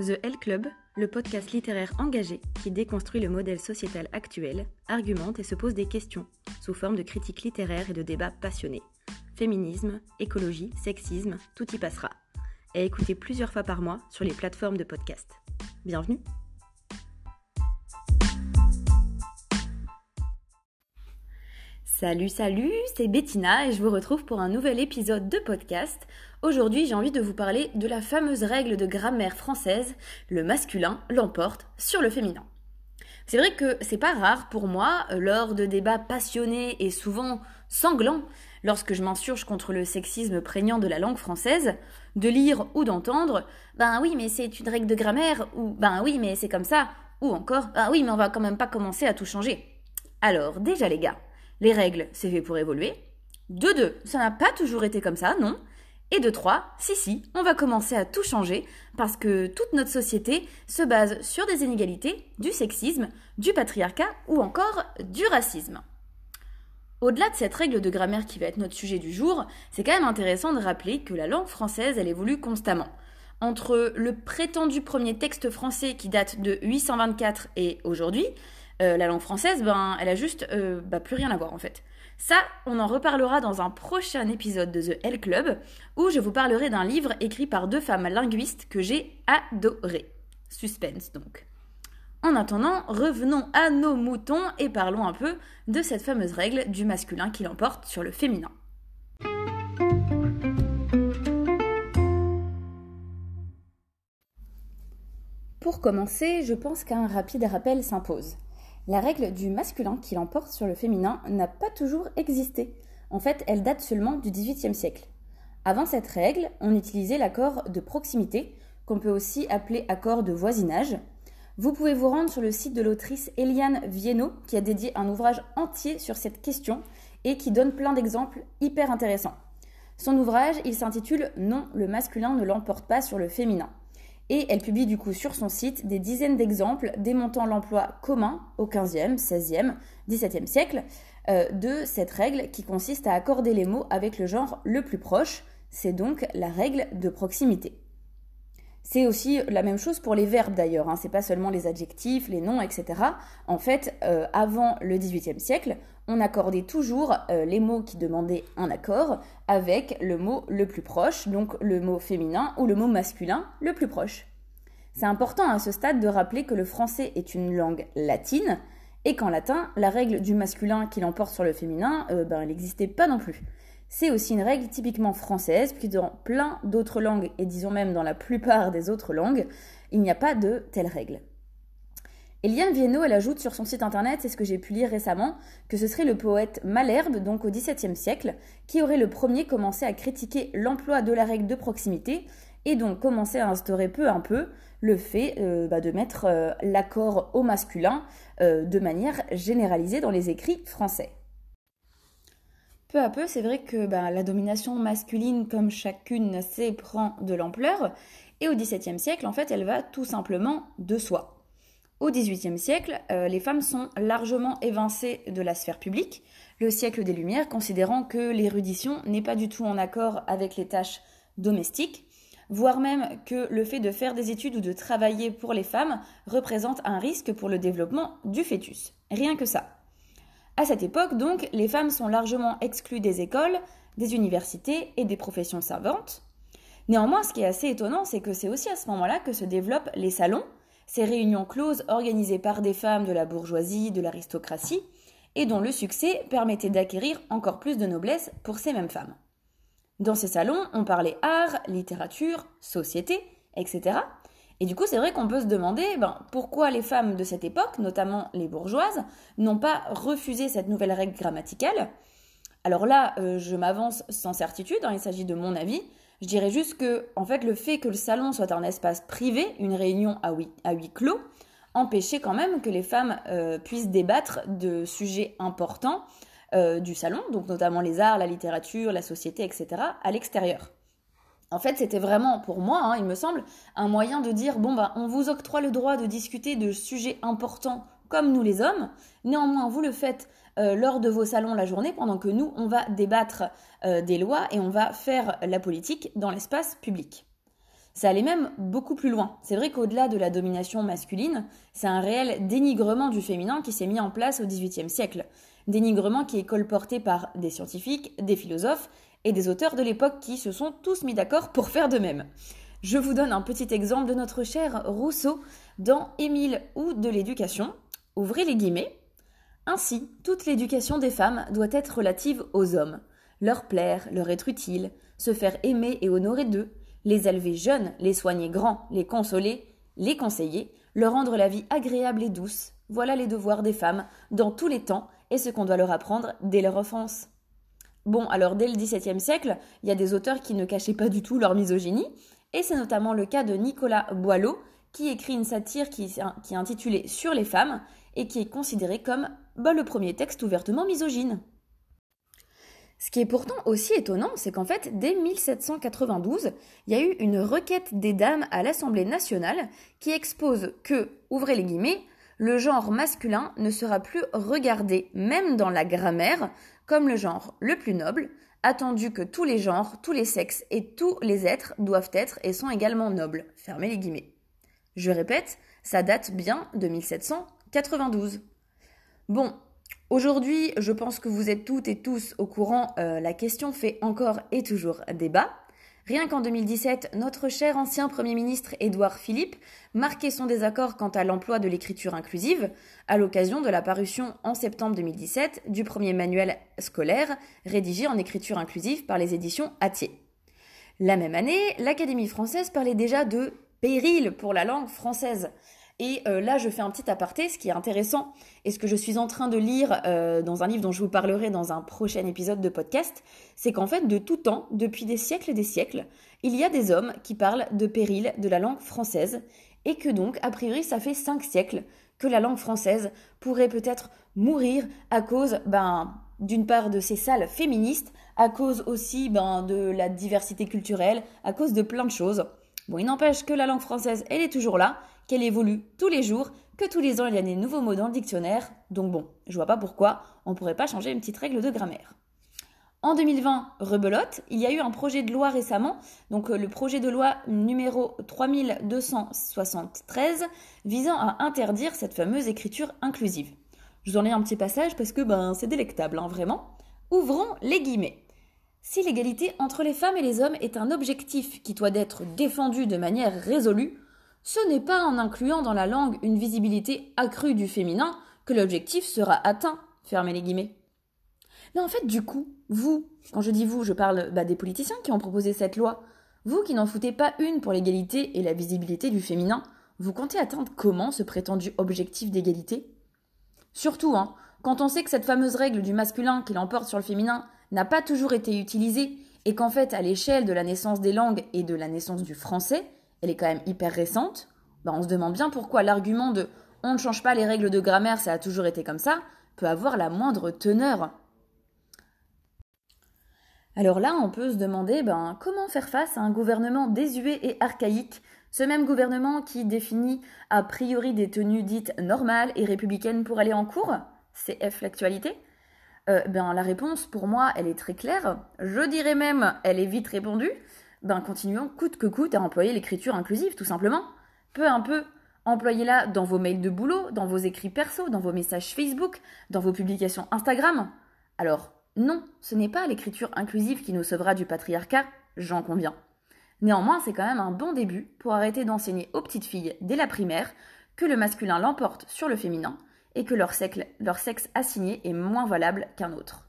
The L Club, le podcast littéraire engagé qui déconstruit le modèle sociétal actuel, argumente et se pose des questions, sous forme de critiques littéraires et de débats passionnés. Féminisme, écologie, sexisme, tout y passera. Et écoutez plusieurs fois par mois sur les plateformes de podcast. Bienvenue Salut, salut, c'est Bettina et je vous retrouve pour un nouvel épisode de podcast. Aujourd'hui, j'ai envie de vous parler de la fameuse règle de grammaire française, le masculin l'emporte sur le féminin. C'est vrai que c'est pas rare pour moi, lors de débats passionnés et souvent sanglants, lorsque je m'insurge contre le sexisme prégnant de la langue française, de lire ou d'entendre Ben oui, mais c'est une règle de grammaire, ou Ben oui, mais c'est comme ça, ou encore Ben oui, mais on va quand même pas commencer à tout changer. Alors, déjà les gars, les règles, c'est fait pour évoluer. De deux, ça n'a pas toujours été comme ça, non. Et de trois, si si, on va commencer à tout changer parce que toute notre société se base sur des inégalités, du sexisme, du patriarcat ou encore du racisme. Au-delà de cette règle de grammaire qui va être notre sujet du jour, c'est quand même intéressant de rappeler que la langue française, elle évolue constamment. Entre le prétendu premier texte français qui date de 824 et aujourd'hui, euh, la langue française, ben, elle a juste euh, bah, plus rien à voir en fait. Ça, on en reparlera dans un prochain épisode de The L Club, où je vous parlerai d'un livre écrit par deux femmes linguistes que j'ai adoré. Suspense donc. En attendant, revenons à nos moutons et parlons un peu de cette fameuse règle du masculin qui l'emporte sur le féminin. Pour commencer, je pense qu'un rapide rappel s'impose. La règle du masculin qui l'emporte sur le féminin n'a pas toujours existé. En fait, elle date seulement du XVIIIe siècle. Avant cette règle, on utilisait l'accord de proximité, qu'on peut aussi appeler accord de voisinage. Vous pouvez vous rendre sur le site de l'autrice Eliane Viennot, qui a dédié un ouvrage entier sur cette question et qui donne plein d'exemples hyper intéressants. Son ouvrage, il s'intitule Non, le masculin ne l'emporte pas sur le féminin et elle publie du coup sur son site des dizaines d'exemples démontant l'emploi commun au XVe, XVIe, XVIIe siècle euh, de cette règle qui consiste à accorder les mots avec le genre le plus proche. C'est donc la règle de proximité. C'est aussi la même chose pour les verbes d'ailleurs, hein. c'est pas seulement les adjectifs, les noms, etc. En fait, euh, avant le XVIIIe siècle, on accordait toujours euh, les mots qui demandaient un accord avec le mot le plus proche, donc le mot féminin ou le mot masculin le plus proche. C'est important à ce stade de rappeler que le français est une langue latine et qu'en latin, la règle du masculin qui l'emporte sur le féminin, euh, ben, elle n'existait pas non plus. C'est aussi une règle typiquement française, puis dans plein d'autres langues, et disons même dans la plupart des autres langues, il n'y a pas de telle règle. Eliane Viennot, elle ajoute sur son site internet, c'est ce que j'ai pu lire récemment, que ce serait le poète Malherbe, donc au XVIIe siècle, qui aurait le premier commencé à critiquer l'emploi de la règle de proximité et donc commencé à instaurer peu à peu le fait euh, bah, de mettre euh, l'accord au masculin euh, de manière généralisée dans les écrits français peu à peu, c'est vrai que bah, la domination masculine, comme chacune sait, prend de l'ampleur. Et au XVIIe siècle, en fait, elle va tout simplement de soi. Au XVIIIe siècle, euh, les femmes sont largement évincées de la sphère publique, le siècle des Lumières considérant que l'érudition n'est pas du tout en accord avec les tâches domestiques, voire même que le fait de faire des études ou de travailler pour les femmes représente un risque pour le développement du fœtus. Rien que ça. À cette époque, donc, les femmes sont largement exclues des écoles, des universités et des professions savantes. Néanmoins, ce qui est assez étonnant, c'est que c'est aussi à ce moment-là que se développent les salons, ces réunions closes organisées par des femmes de la bourgeoisie, de l'aristocratie, et dont le succès permettait d'acquérir encore plus de noblesse pour ces mêmes femmes. Dans ces salons, on parlait art, littérature, société, etc. Et du coup, c'est vrai qu'on peut se demander ben, pourquoi les femmes de cette époque, notamment les bourgeoises, n'ont pas refusé cette nouvelle règle grammaticale. Alors là, euh, je m'avance sans certitude, hein, il s'agit de mon avis. Je dirais juste que, en fait, le fait que le salon soit un espace privé, une réunion à huis, clos, empêchait quand même que les femmes euh, puissent débattre de sujets importants euh, du salon, donc notamment les arts, la littérature, la société, etc., à l'extérieur. En fait, c'était vraiment, pour moi, hein, il me semble, un moyen de dire, bon, bah, on vous octroie le droit de discuter de sujets importants comme nous les hommes, néanmoins, vous le faites euh, lors de vos salons la journée, pendant que nous, on va débattre euh, des lois et on va faire la politique dans l'espace public. Ça allait même beaucoup plus loin. C'est vrai qu'au-delà de la domination masculine, c'est un réel dénigrement du féminin qui s'est mis en place au XVIIIe siècle. Dénigrement qui est colporté par des scientifiques, des philosophes et des auteurs de l'époque qui se sont tous mis d'accord pour faire de même. Je vous donne un petit exemple de notre cher Rousseau dans Émile ou de l'éducation. Ouvrez les guillemets. Ainsi, toute l'éducation des femmes doit être relative aux hommes, leur plaire, leur être utile, se faire aimer et honorer d'eux, les élever jeunes, les soigner grands, les consoler, les conseiller, leur rendre la vie agréable et douce. Voilà les devoirs des femmes dans tous les temps et ce qu'on doit leur apprendre dès leur enfance. Bon, alors dès le XVIIe siècle, il y a des auteurs qui ne cachaient pas du tout leur misogynie, et c'est notamment le cas de Nicolas Boileau, qui écrit une satire qui, est intitulée Sur les femmes, et qui est considéré comme bah, le premier texte ouvertement misogyne. Ce qui est pourtant aussi étonnant, c'est qu'en fait, dès 1792, il y a eu une requête des dames à l'Assemblée nationale qui expose que, ouvrez les guillemets, le genre masculin ne sera plus regardé, même dans la grammaire, comme le genre le plus noble, attendu que tous les genres, tous les sexes et tous les êtres doivent être et sont également nobles. Fermez les guillemets. Je répète, ça date bien de 1792. Bon, Aujourd'hui, je pense que vous êtes toutes et tous au courant, euh, la question fait encore et toujours débat. Rien qu'en 2017, notre cher ancien Premier ministre Édouard Philippe marquait son désaccord quant à l'emploi de l'écriture inclusive à l'occasion de la parution en septembre 2017 du premier manuel scolaire rédigé en écriture inclusive par les éditions Atier. La même année, l'Académie française parlait déjà de péril pour la langue française. Et euh, là, je fais un petit aparté, ce qui est intéressant, et ce que je suis en train de lire euh, dans un livre dont je vous parlerai dans un prochain épisode de podcast, c'est qu'en fait, de tout temps, depuis des siècles et des siècles, il y a des hommes qui parlent de péril de la langue française, et que donc, a priori, ça fait cinq siècles que la langue française pourrait peut-être mourir à cause, ben, d'une part de ces salles féministes, à cause aussi ben, de la diversité culturelle, à cause de plein de choses. Bon, il n'empêche que la langue française, elle est toujours là, qu'elle évolue tous les jours, que tous les ans il y a des nouveaux mots dans le dictionnaire, donc bon, je vois pas pourquoi on pourrait pas changer une petite règle de grammaire. En 2020, rebelote, il y a eu un projet de loi récemment, donc euh, le projet de loi numéro 3273 visant à interdire cette fameuse écriture inclusive. Je vous en ai un petit passage parce que ben, c'est délectable, hein, vraiment. Ouvrons les guillemets. Si l'égalité entre les femmes et les hommes est un objectif qui doit être défendu de manière résolue, ce n'est pas en incluant dans la langue une visibilité accrue du féminin que l'objectif sera atteint. Fermez les guillemets. Mais en fait, du coup, vous, quand je dis vous, je parle bah, des politiciens qui ont proposé cette loi, vous qui n'en foutez pas une pour l'égalité et la visibilité du féminin, vous comptez atteindre comment ce prétendu objectif d'égalité? Surtout, hein, quand on sait que cette fameuse règle du masculin qui l'emporte sur le féminin n'a pas toujours été utilisée et qu'en fait, à l'échelle de la naissance des langues et de la naissance du français, elle est quand même hyper récente, bah on se demande bien pourquoi l'argument de on ne change pas les règles de grammaire, ça a toujours été comme ça, peut avoir la moindre teneur. Alors là, on peut se demander ben, comment faire face à un gouvernement désuet et archaïque, ce même gouvernement qui définit a priori des tenues dites normales et républicaines pour aller en cours CF l'actualité? Euh, ben, La réponse, pour moi, elle est très claire. Je dirais même, elle est vite répondue ben continuons coûte que coûte à employer l'écriture inclusive, tout simplement. Peu à peu, employez-la dans vos mails de boulot, dans vos écrits perso, dans vos messages Facebook, dans vos publications Instagram. Alors, non, ce n'est pas l'écriture inclusive qui nous sauvera du patriarcat, j'en conviens. Néanmoins, c'est quand même un bon début pour arrêter d'enseigner aux petites filles dès la primaire que le masculin l'emporte sur le féminin et que leur, leur sexe assigné est moins valable qu'un autre.